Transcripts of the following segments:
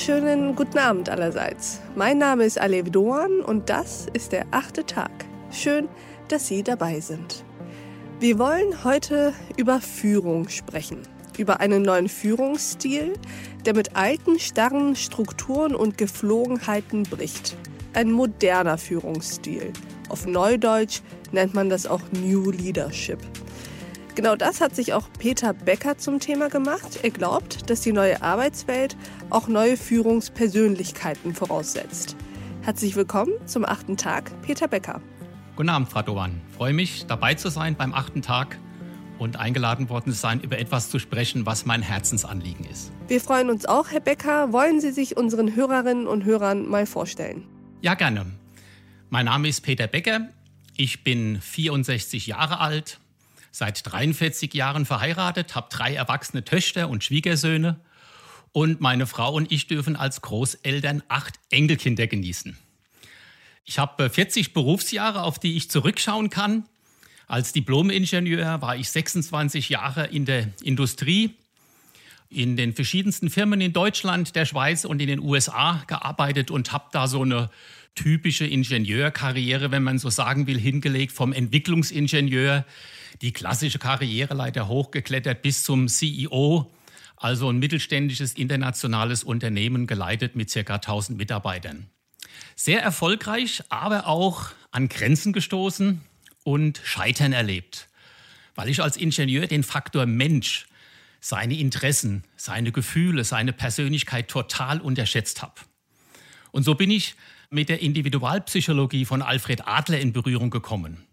wunderschönen guten Abend allerseits. Mein Name ist Alev Doan und das ist der achte Tag. Schön, dass Sie dabei sind. Wir wollen heute über Führung sprechen. Über einen neuen Führungsstil, der mit alten, starren Strukturen und Geflogenheiten bricht. Ein moderner Führungsstil. Auf Neudeutsch nennt man das auch New Leadership. Genau das hat sich auch Peter Becker zum Thema gemacht. Er glaubt, dass die neue Arbeitswelt auch neue Führungspersönlichkeiten voraussetzt. Herzlich willkommen zum achten Tag, Peter Becker. Guten Abend, Frau Doan. Ich freue mich, dabei zu sein beim achten Tag und eingeladen worden zu sein, über etwas zu sprechen, was mein Herzensanliegen ist. Wir freuen uns auch, Herr Becker. Wollen Sie sich unseren Hörerinnen und Hörern mal vorstellen? Ja, gerne. Mein Name ist Peter Becker. Ich bin 64 Jahre alt, seit 43 Jahren verheiratet, habe drei erwachsene Töchter und Schwiegersöhne und meine Frau und ich dürfen als Großeltern acht Enkelkinder genießen. Ich habe 40 Berufsjahre, auf die ich zurückschauen kann. Als Diplomingenieur war ich 26 Jahre in der Industrie, in den verschiedensten Firmen in Deutschland, der Schweiz und in den USA gearbeitet und habe da so eine typische Ingenieurkarriere, wenn man so sagen will, hingelegt, vom Entwicklungsingenieur die klassische Karriereleiter hochgeklettert bis zum CEO, also ein mittelständisches internationales Unternehmen geleitet mit ca. 1000 Mitarbeitern. Sehr erfolgreich, aber auch an Grenzen gestoßen und Scheitern erlebt, weil ich als Ingenieur den Faktor Mensch, seine Interessen, seine Gefühle, seine Persönlichkeit total unterschätzt habe. Und so bin ich mit der Individualpsychologie von Alfred Adler in Berührung gekommen.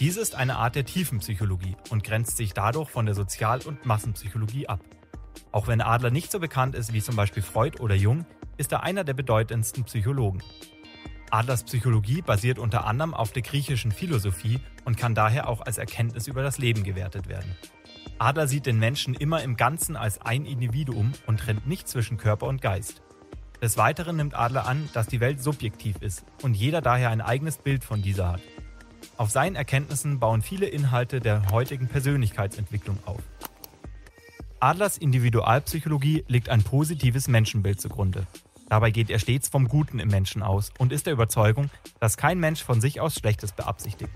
Diese ist eine Art der Tiefenpsychologie und grenzt sich dadurch von der Sozial- und Massenpsychologie ab. Auch wenn Adler nicht so bekannt ist wie zum Beispiel Freud oder Jung, ist er einer der bedeutendsten Psychologen. Adlers Psychologie basiert unter anderem auf der griechischen Philosophie und kann daher auch als Erkenntnis über das Leben gewertet werden. Adler sieht den Menschen immer im Ganzen als ein Individuum und trennt nicht zwischen Körper und Geist. Des Weiteren nimmt Adler an, dass die Welt subjektiv ist und jeder daher ein eigenes Bild von dieser hat. Auf seinen Erkenntnissen bauen viele Inhalte der heutigen Persönlichkeitsentwicklung auf. Adlers Individualpsychologie legt ein positives Menschenbild zugrunde. Dabei geht er stets vom Guten im Menschen aus und ist der Überzeugung, dass kein Mensch von sich aus Schlechtes beabsichtigt.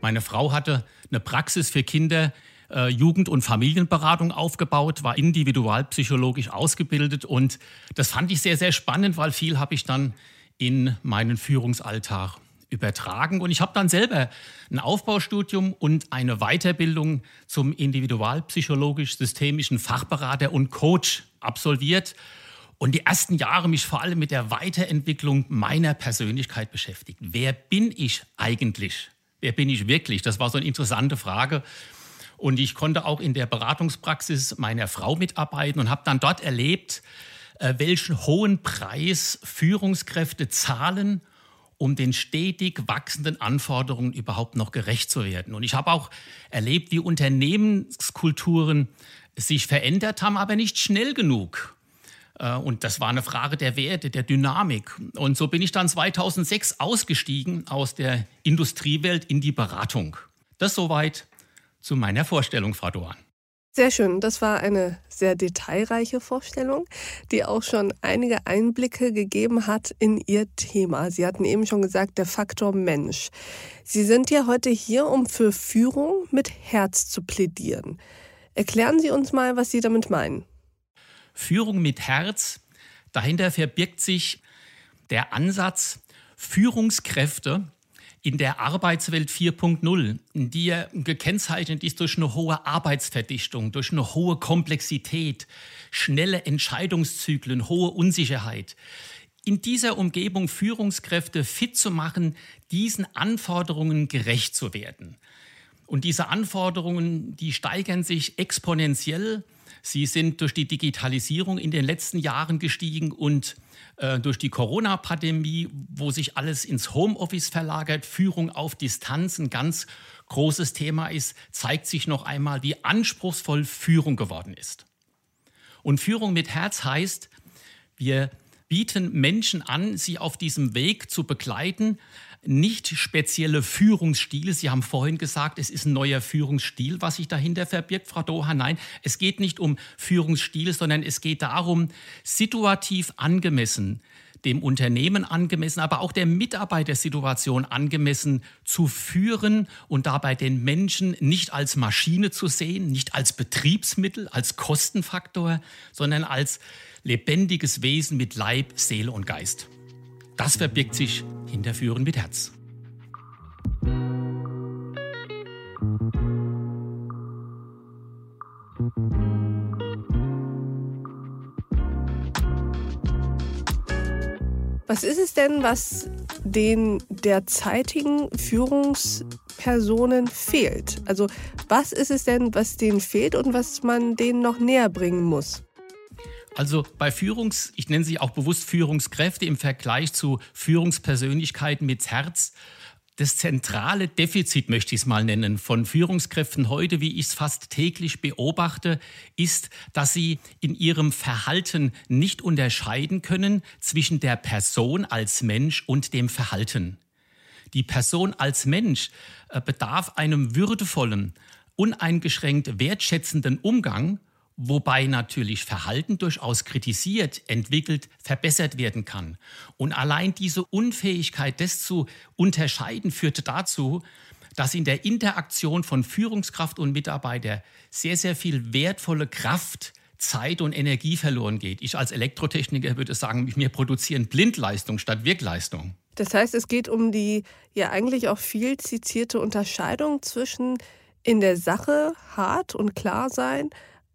Meine Frau hatte eine Praxis für Kinder, äh, Jugend- und Familienberatung aufgebaut, war individualpsychologisch ausgebildet und das fand ich sehr, sehr spannend, weil viel habe ich dann in meinen Führungsalltag übertragen. Und ich habe dann selber ein Aufbaustudium und eine Weiterbildung zum individualpsychologisch-systemischen Fachberater und Coach absolviert. Und die ersten Jahre mich vor allem mit der Weiterentwicklung meiner Persönlichkeit beschäftigt. Wer bin ich eigentlich? Wer bin ich wirklich? Das war so eine interessante Frage. Und ich konnte auch in der Beratungspraxis meiner Frau mitarbeiten und habe dann dort erlebt, äh, welchen hohen Preis Führungskräfte zahlen, um den stetig wachsenden Anforderungen überhaupt noch gerecht zu werden. Und ich habe auch erlebt, wie Unternehmenskulturen sich verändert haben, aber nicht schnell genug. Äh, und das war eine Frage der Werte, der Dynamik. Und so bin ich dann 2006 ausgestiegen aus der Industriewelt in die Beratung. Das soweit zu meiner Vorstellung, Frau Doan. Sehr schön. Das war eine sehr detailreiche Vorstellung, die auch schon einige Einblicke gegeben hat in Ihr Thema. Sie hatten eben schon gesagt, der Faktor Mensch. Sie sind ja heute hier, um für Führung mit Herz zu plädieren. Erklären Sie uns mal, was Sie damit meinen. Führung mit Herz, dahinter verbirgt sich der Ansatz, Führungskräfte in der Arbeitswelt 4.0, die ja gekennzeichnet ist durch eine hohe Arbeitsverdichtung, durch eine hohe Komplexität, schnelle Entscheidungszyklen, hohe Unsicherheit. In dieser Umgebung Führungskräfte fit zu machen, diesen Anforderungen gerecht zu werden. Und diese Anforderungen, die steigern sich exponentiell. Sie sind durch die Digitalisierung in den letzten Jahren gestiegen und äh, durch die Corona-Pandemie, wo sich alles ins Homeoffice verlagert, Führung auf Distanz ein ganz großes Thema ist, zeigt sich noch einmal, wie anspruchsvoll Führung geworden ist. Und Führung mit Herz heißt, wir bieten Menschen an, sie auf diesem Weg zu begleiten, nicht spezielle Führungsstile. Sie haben vorhin gesagt, es ist ein neuer Führungsstil, was sich dahinter verbirgt, Frau Doha. Nein, es geht nicht um Führungsstile, sondern es geht darum, situativ angemessen dem Unternehmen angemessen, aber auch der Mitarbeitersituation angemessen zu führen und dabei den Menschen nicht als Maschine zu sehen, nicht als Betriebsmittel, als Kostenfaktor, sondern als lebendiges Wesen mit Leib, Seele und Geist. Das verbirgt sich hinter Führen mit Herz. Was ist es denn, was den derzeitigen Führungspersonen fehlt? Also was ist es denn, was denen fehlt und was man denen noch näher bringen muss? Also bei Führungs, ich nenne sie auch bewusst Führungskräfte im Vergleich zu Führungspersönlichkeiten mit Herz, das zentrale Defizit, möchte ich es mal nennen, von Führungskräften heute, wie ich es fast täglich beobachte, ist, dass sie in ihrem Verhalten nicht unterscheiden können zwischen der Person als Mensch und dem Verhalten. Die Person als Mensch äh, bedarf einem würdevollen, uneingeschränkt wertschätzenden Umgang wobei natürlich Verhalten durchaus kritisiert, entwickelt, verbessert werden kann. Und allein diese Unfähigkeit, das zu unterscheiden, führt dazu, dass in der Interaktion von Führungskraft und Mitarbeiter sehr, sehr viel wertvolle Kraft, Zeit und Energie verloren geht. Ich als Elektrotechniker würde sagen, wir produzieren Blindleistung statt Wirkleistung. Das heißt, es geht um die ja eigentlich auch viel zitierte Unterscheidung zwischen in der Sache hart und klar sein,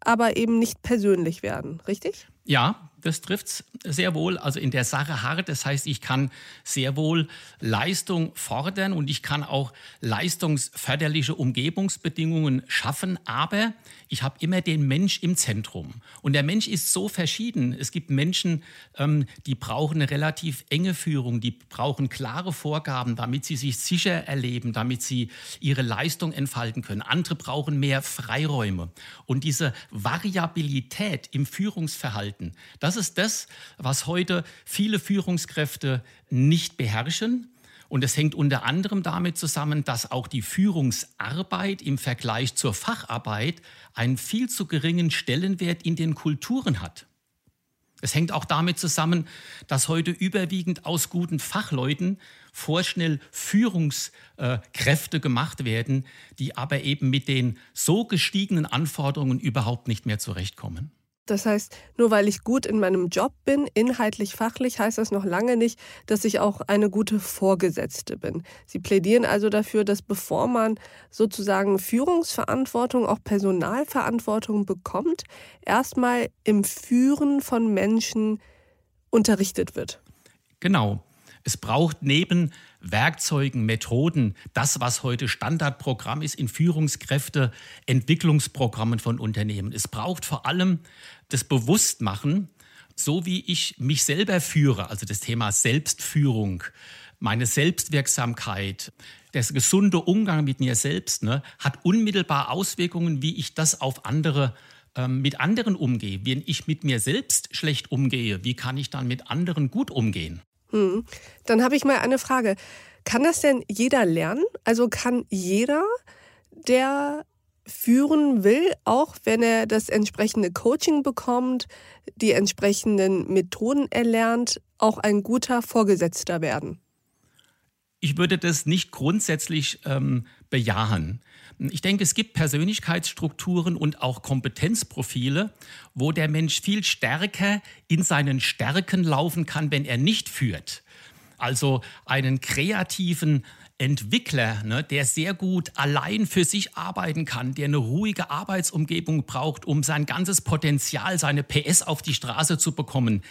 aber eben nicht persönlich werden, richtig? Ja, das trifft es sehr wohl. Also in der Sache hart. Das heißt, ich kann sehr wohl Leistung fordern und ich kann auch leistungsförderliche Umgebungsbedingungen schaffen. Aber ich habe immer den Mensch im Zentrum. Und der Mensch ist so verschieden. Es gibt Menschen, ähm, die brauchen eine relativ enge Führung, die brauchen klare Vorgaben, damit sie sich sicher erleben, damit sie ihre Leistung entfalten können. Andere brauchen mehr Freiräume. Und diese Variabilität im Führungsverhalten, das ist das, was heute viele Führungskräfte nicht beherrschen. Und es hängt unter anderem damit zusammen, dass auch die Führungsarbeit im Vergleich zur Facharbeit einen viel zu geringen Stellenwert in den Kulturen hat. Es hängt auch damit zusammen, dass heute überwiegend aus guten Fachleuten vorschnell Führungskräfte gemacht werden, die aber eben mit den so gestiegenen Anforderungen überhaupt nicht mehr zurechtkommen. Das heißt, nur weil ich gut in meinem Job bin, inhaltlich, fachlich, heißt das noch lange nicht, dass ich auch eine gute Vorgesetzte bin. Sie plädieren also dafür, dass bevor man sozusagen Führungsverantwortung, auch Personalverantwortung bekommt, erstmal im Führen von Menschen unterrichtet wird. Genau. Es braucht neben Werkzeugen, Methoden, das, was heute Standardprogramm ist in Führungskräfte, Entwicklungsprogrammen von Unternehmen. Es braucht vor allem das Bewusstmachen, so wie ich mich selber führe, also das Thema Selbstführung, meine Selbstwirksamkeit, der gesunde Umgang mit mir selbst, ne, hat unmittelbar Auswirkungen, wie ich das auf andere ähm, mit anderen umgehe. Wenn ich mit mir selbst schlecht umgehe, wie kann ich dann mit anderen gut umgehen? Hm. Dann habe ich mal eine Frage. Kann das denn jeder lernen? Also kann jeder, der führen will, auch wenn er das entsprechende Coaching bekommt, die entsprechenden Methoden erlernt, auch ein guter Vorgesetzter werden? Ich würde das nicht grundsätzlich ähm, bejahen. Ich denke, es gibt Persönlichkeitsstrukturen und auch Kompetenzprofile, wo der Mensch viel stärker in seinen Stärken laufen kann, wenn er nicht führt. Also einen kreativen Entwickler, ne, der sehr gut allein für sich arbeiten kann, der eine ruhige Arbeitsumgebung braucht, um sein ganzes Potenzial, seine PS auf die Straße zu bekommen,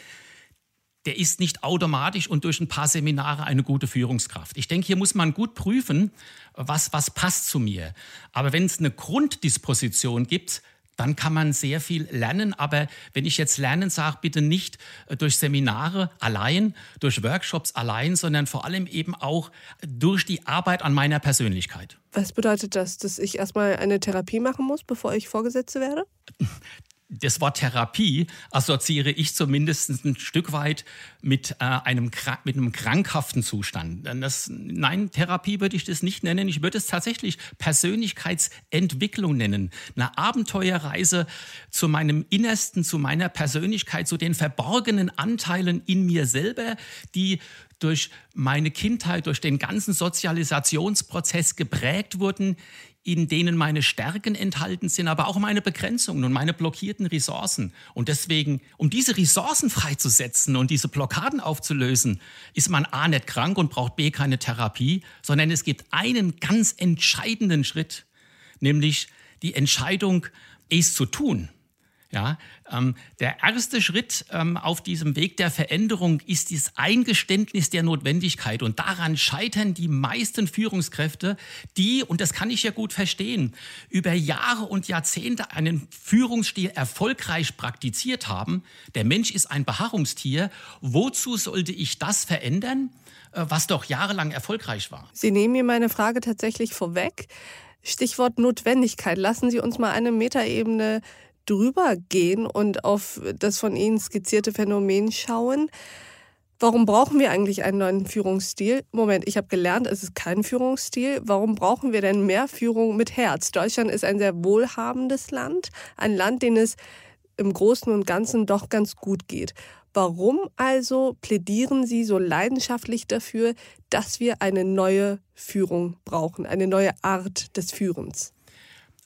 der ist nicht automatisch und durch ein paar Seminare eine gute Führungskraft. Ich denke, hier muss man gut prüfen, was, was passt zu mir. Aber wenn es eine Grunddisposition gibt, dann kann man sehr viel lernen. Aber wenn ich jetzt lernen sage, bitte nicht äh, durch Seminare allein, durch Workshops allein, sondern vor allem eben auch durch die Arbeit an meiner Persönlichkeit. Was bedeutet das, dass ich erstmal eine Therapie machen muss, bevor ich Vorgesetzte werde? das Wort Therapie assoziiere ich zumindest ein Stück weit mit, äh, einem, mit einem krankhaften Zustand. Das, nein, Therapie würde ich das nicht nennen. Ich würde es tatsächlich Persönlichkeitsentwicklung nennen. Eine Abenteuerreise zu meinem Innersten, zu meiner Persönlichkeit, zu den verborgenen Anteilen in mir selber, die durch meine Kindheit, durch den ganzen Sozialisationsprozess geprägt wurden, in denen meine Stärken enthalten sind, aber auch meine Begrenzungen und meine blockierten Ressourcen. Und deswegen, um diese Ressourcen freizusetzen und diese Blockaden aufzulösen, ist man A nicht krank und braucht B keine Therapie, sondern es gibt einen ganz entscheidenden Schritt, nämlich die Entscheidung, es zu tun. Ja, ähm, der erste Schritt ähm, auf diesem Weg der Veränderung ist das Eingeständnis der Notwendigkeit. Und daran scheitern die meisten Führungskräfte, die, und das kann ich ja gut verstehen, über Jahre und Jahrzehnte einen Führungsstil erfolgreich praktiziert haben. Der Mensch ist ein Beharrungstier. Wozu sollte ich das verändern, äh, was doch jahrelang erfolgreich war? Sie nehmen mir meine Frage tatsächlich vorweg. Stichwort Notwendigkeit. Lassen Sie uns mal eine Metaebene drüber gehen und auf das von Ihnen skizzierte Phänomen schauen. Warum brauchen wir eigentlich einen neuen Führungsstil? Moment, ich habe gelernt, es ist kein Führungsstil. Warum brauchen wir denn mehr Führung mit Herz? Deutschland ist ein sehr wohlhabendes Land, ein Land, dem es im Großen und Ganzen doch ganz gut geht. Warum also plädieren Sie so leidenschaftlich dafür, dass wir eine neue Führung brauchen, eine neue Art des Führens?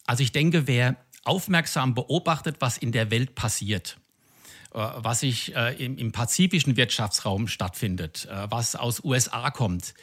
Also ich denke, wer aufmerksam beobachtet, was in der Welt passiert, äh, was sich äh, im, pazifischen Wirtschaftsraum stattfindet, äh, was aus USA kommt.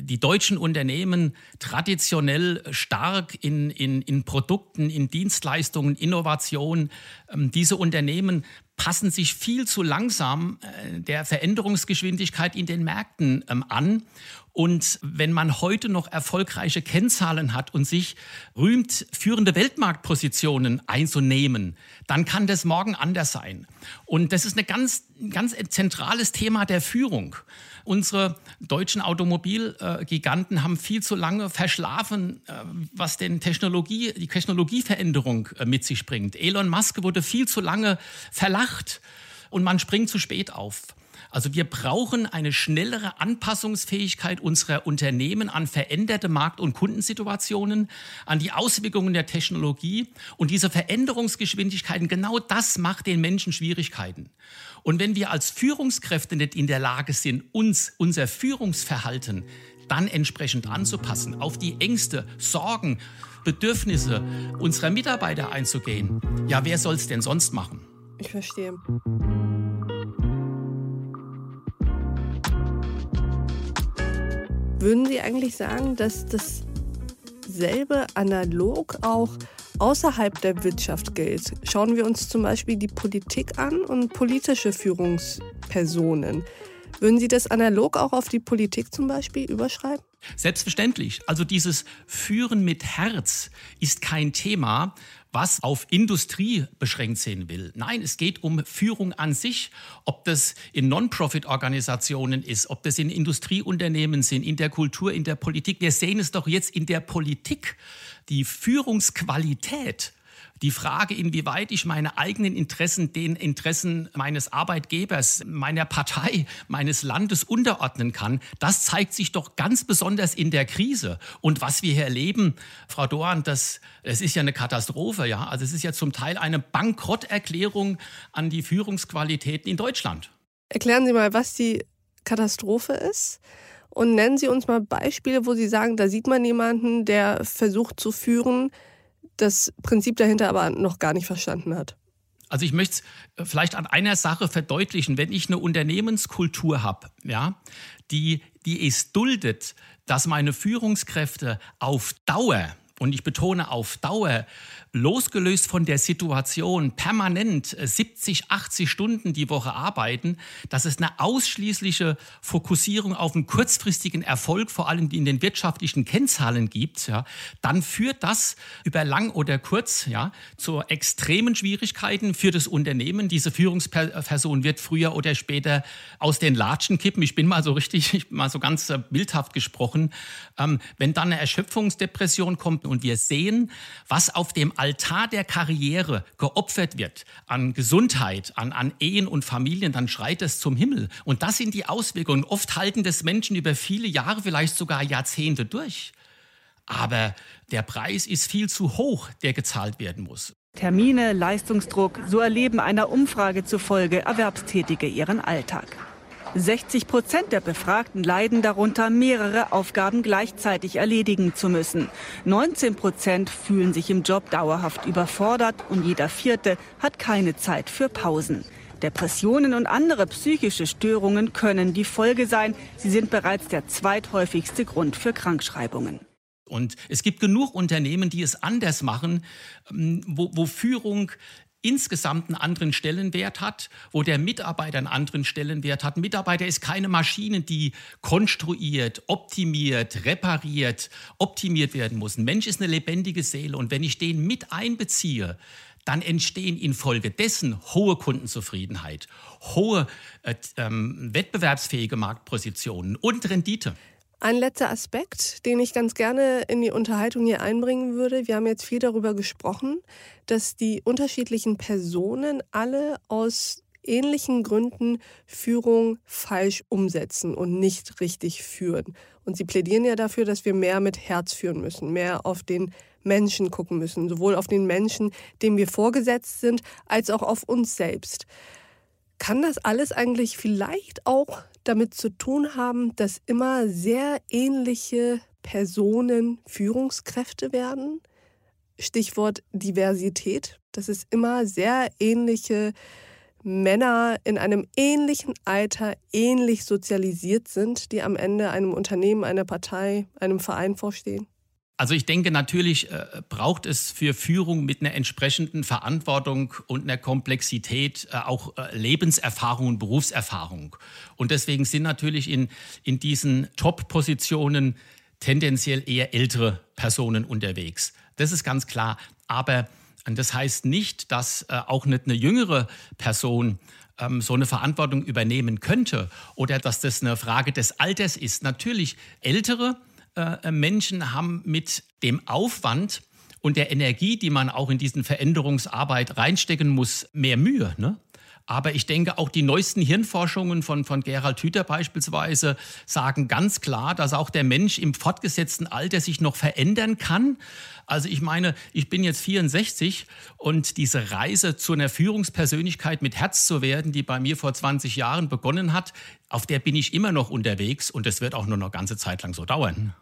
Die deutschen Unternehmen traditionell stark in, in, in Produkten, in Dienstleistungen, Innovation. Ähm, diese Unternehmen passen sich viel zu langsam der Veränderungsgeschwindigkeit in den Märkten ähm, an und wenn man heute noch erfolgreiche Kennzahlen hat und sich rühmt, führende Weltmarktpositionen einzunehmen, dann kann das morgen anders sein. Und das ist ein ganz, ganz zentrales Thema der Führung. Unsere deutschen Automobilgiganten haben viel zu lange verschlafen, äh, was den Technologie, die Technologieveränderung äh, mit sich bringt. Elon Musk wurde viel zu lange verlacht und man springt zu spät auf. Also wir brauchen eine schnellere Anpassungsfähigkeit unserer Unternehmen an veränderte Markt- und Kundensituationen, an die Auswirkungen der Technologie. Und diese Veränderungsgeschwindigkeiten, genau das macht den Menschen Schwierigkeiten. Und wenn wir als Führungskräfte nicht in der Lage sind, uns unser Führungsverhalten dann entsprechend anzupassen, auf die Ängste, Sorgen, Bedürfnisse unserer Mitarbeiter einzugehen, ja, wer soll es denn sonst machen? Ich verstehe. Würden Sie eigentlich sagen, dass dasselbe analog auch außerhalb der Wirtschaft gilt? Schauen wir uns zum Beispiel die Politik an und politische Führungspersonen. Würden Sie das analog auch auf die Politik zum Beispiel überschreiben? Selbstverständlich. Also dieses Führen mit Herz ist kein Thema, was auf Industrie beschränkt sehen will. Nein, es geht um Führung an sich, ob das in Non-Profit-Organisationen ist, ob das in Industrieunternehmen sind, in der Kultur, in der Politik. Wir sehen es doch jetzt in der Politik. Die Führungsqualität die Frage, inwieweit ich meine eigenen Interessen den Interessen meines Arbeitgebers, meiner Partei, meines Landes unterordnen kann, das zeigt sich doch ganz besonders in der Krise. Und was wir hier erleben, Frau Dohan, das, das ist ja eine Katastrophe. Ja? Also es ist ja zum Teil eine Bankrotterklärung an die Führungsqualitäten in Deutschland. Erklären Sie mal, was die Katastrophe ist. Und nennen Sie uns mal Beispiele, wo Sie sagen, da sieht man jemanden, der versucht zu führen, das Prinzip dahinter aber noch gar nicht verstanden hat. Also ich möchte es äh, vielleicht an einer Sache verdeutlichen. Wenn ich eine Unternehmenskultur habe, ja, die, die es duldet, dass meine Führungskräfte auf Dauer, und ich betone auf Dauer, losgelöst von der Situation permanent 70, äh, 80 Stunden die Woche arbeiten, dass es eine ausschließliche Fokussierung auf einen kurzfristigen Erfolg, vor allem in den wirtschaftlichen Kennzahlen gibt, ja, dann führt das über lang oder kurz ja, zu extremen Schwierigkeiten für das Unternehmen. Diese Führungsperson wird früher oder später aus den Latschen kippen. Ich bin mal so richtig, mal so ganz äh, bildhaft gesprochen. Ähm, wenn dann eine Erschöpfungsdepression kommt, und wir sehen, was auf dem Altar der Karriere geopfert wird an Gesundheit, an, an Ehen und Familien, dann schreit es zum Himmel. Und das sind die Auswirkungen. Oft halten das Menschen über viele Jahre, vielleicht sogar Jahrzehnte durch. Aber der Preis ist viel zu hoch, der gezahlt werden muss. Termine, Leistungsdruck, so erleben einer Umfrage zufolge Erwerbstätige ihren Alltag. 60 Prozent der Befragten leiden darunter, mehrere Aufgaben gleichzeitig erledigen zu müssen. 19 Prozent fühlen sich im Job dauerhaft überfordert und jeder Vierte hat keine Zeit für Pausen. Depressionen und andere psychische Störungen können die Folge sein. Sie sind bereits der zweithäufigste Grund für Krankschreibungen. Und es gibt genug Unternehmen, die es anders machen, ähm, wo, wo Führung insgesamt einen anderen Stellenwert hat, wo der Mitarbeiter einen anderen Stellenwert hat. Ein Mitarbeiter ist keine Maschine, die konstruiert, optimiert, repariert, optimiert werden muss. Ein Mensch ist eine lebendige Seele und wenn ich den mit einbeziehe, dann entstehen infolgedessen hohe Kundenzufriedenheit, hohe äh, ähm, wettbewerbsfähige Marktpositionen und Rendite. Ein letzter Aspekt, den ich ganz gerne in die Unterhaltung hier einbringen würde. Wir haben jetzt viel darüber gesprochen, dass die unterschiedlichen Personen alle aus ähnlichen Gründen Führung falsch umsetzen und nicht richtig führen. Und sie plädieren ja dafür, dass wir mehr mit Herz führen müssen, mehr auf den Menschen gucken müssen, sowohl auf den Menschen, dem wir vorgesetzt sind, als auch auf uns selbst. Kann das alles eigentlich vielleicht auch damit zu tun haben, dass immer sehr ähnliche Personen Führungskräfte werden? Stichwort Diversität, dass es immer sehr ähnliche Männer in einem ähnlichen Alter ähnlich sozialisiert sind, die am Ende einem Unternehmen, einer Partei, einem Verein vorstehen? Also ich denke, natürlich äh, braucht es für Führung mit einer entsprechenden Verantwortung und einer Komplexität äh, auch äh, Lebenserfahrung und Berufserfahrung. Und deswegen sind natürlich in, in diesen Top-Positionen tendenziell eher ältere Personen unterwegs. Das ist ganz klar. Aber das heißt nicht, dass auch nicht eine jüngere Person ähm, so eine Verantwortung übernehmen könnte oder dass das eine Frage des Alters ist. Natürlich ältere äh, Menschen haben mit dem Aufwand und der Energie, die man auch in diesen Veränderungsarbeit reinstecken muss, mehr Mühe. Ne? Aber ich denke, auch die neuesten Hirnforschungen von, von Gerald Hüther beispielsweise sagen ganz klar, dass auch der Mensch im fortgesetzten Alter sich noch verändern kann. Also ich meine, ich bin jetzt 64 und diese Reise zu einer Führungspersönlichkeit mit Herz zu werden, die bei mir vor 20 Jahren begonnen hat, auf der bin ich immer noch unterwegs und das wird auch nur noch ganze Zeit lang so dauern.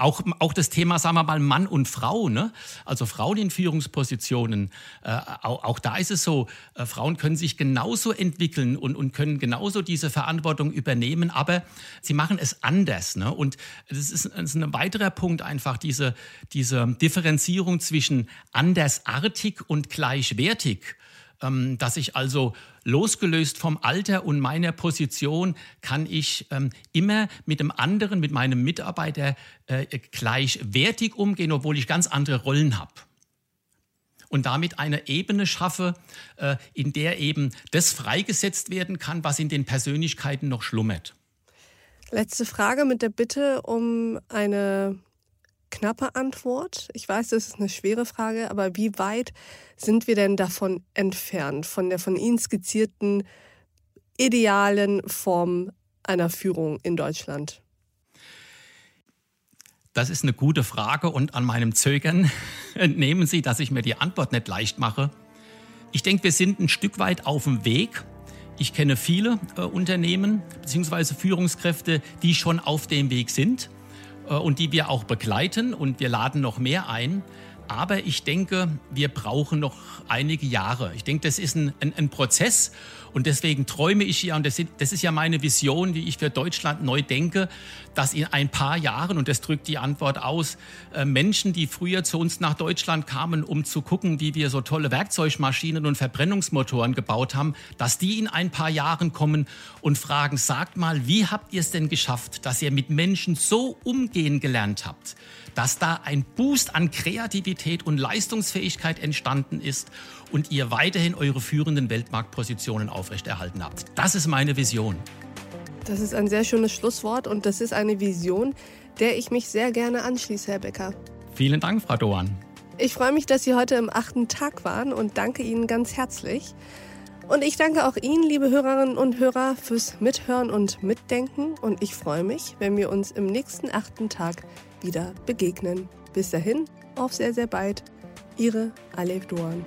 Auch, auch das Thema, sagen wir mal, Mann und Frau, ne? also Frauen in Führungspositionen, äh, auch, auch, da ist es so, äh, Frauen können sich genauso entwickeln und, und können genauso diese Verantwortung übernehmen, aber sie machen es anders. Ne? Und das ist, das ist ein weiterer Punkt einfach, diese, diese Differenzierung zwischen andersartig und gleichwertig. Ähm, dass ich also losgelöst vom Alter und meiner Position kann ich ähm, immer mit dem anderen, mit meinem Mitarbeiter äh, gleichwertig umgehen, obwohl ich ganz andere Rollen habe. Und damit eine Ebene schaffe, äh, in der eben das freigesetzt werden kann, was in den Persönlichkeiten noch schlummert. Letzte Frage mit der Bitte um eine knappe Antwort. Ich weiß, das ist eine schwere Frage, aber wie weit sind wir denn davon entfernt, von der von Ihnen skizzierten idealen Form einer Führung in Deutschland? Das ist eine gute Frage und an meinem Zögern entnehmen Sie, dass ich mir die Antwort nicht leicht mache. Ich denke, wir sind ein Stück weit auf dem Weg. Ich kenne viele äh, Unternehmen bzw. Führungskräfte, die schon auf dem Weg sind. Äh, und die wir auch begleiten und wir laden noch mehr ein. Aber ich denke, wir brauchen noch einige Jahre. Ich denke, das ist ein, ein, ein Prozess und deswegen träume ich ja, und das, das, ist ja meine Vision, wie ich für Deutschland neu denke, dass in ein paar Jahren, und das drückt die Antwort aus, äh, Menschen, die früher zu uns nach Deutschland kamen, um zu gucken, wie wir so tolle Werkzeugmaschinen und Verbrennungsmotoren gebaut haben, dass die in ein paar Jahren kommen und fragen, sagt mal, wie habt ihr es denn geschafft, dass ihr mit Menschen so umgehen gelernt habt? dass da ein Boost an Kreativität und Leistungsfähigkeit entstanden ist und ihr weiterhin eure führenden Weltmarktpositionen aufrechterhalten habt. Das ist meine Vision. Das ist ein sehr schönes Schlusswort und das ist eine Vision, der ich mich sehr gerne anschließe, Herr Becker. Vielen Dank, Frau Doan. Ich freue mich, dass Sie heute im achten Tag waren und danke Ihnen ganz herzlich. Und ich danke auch Ihnen, liebe Hörerinnen und Hörer, fürs Mithören und Mitdenken. Und ich freue mich, wenn wir uns im nächsten achten Tag wieder begegnen. Bis dahin, auf sehr, sehr bald. Ihre Alef Duan.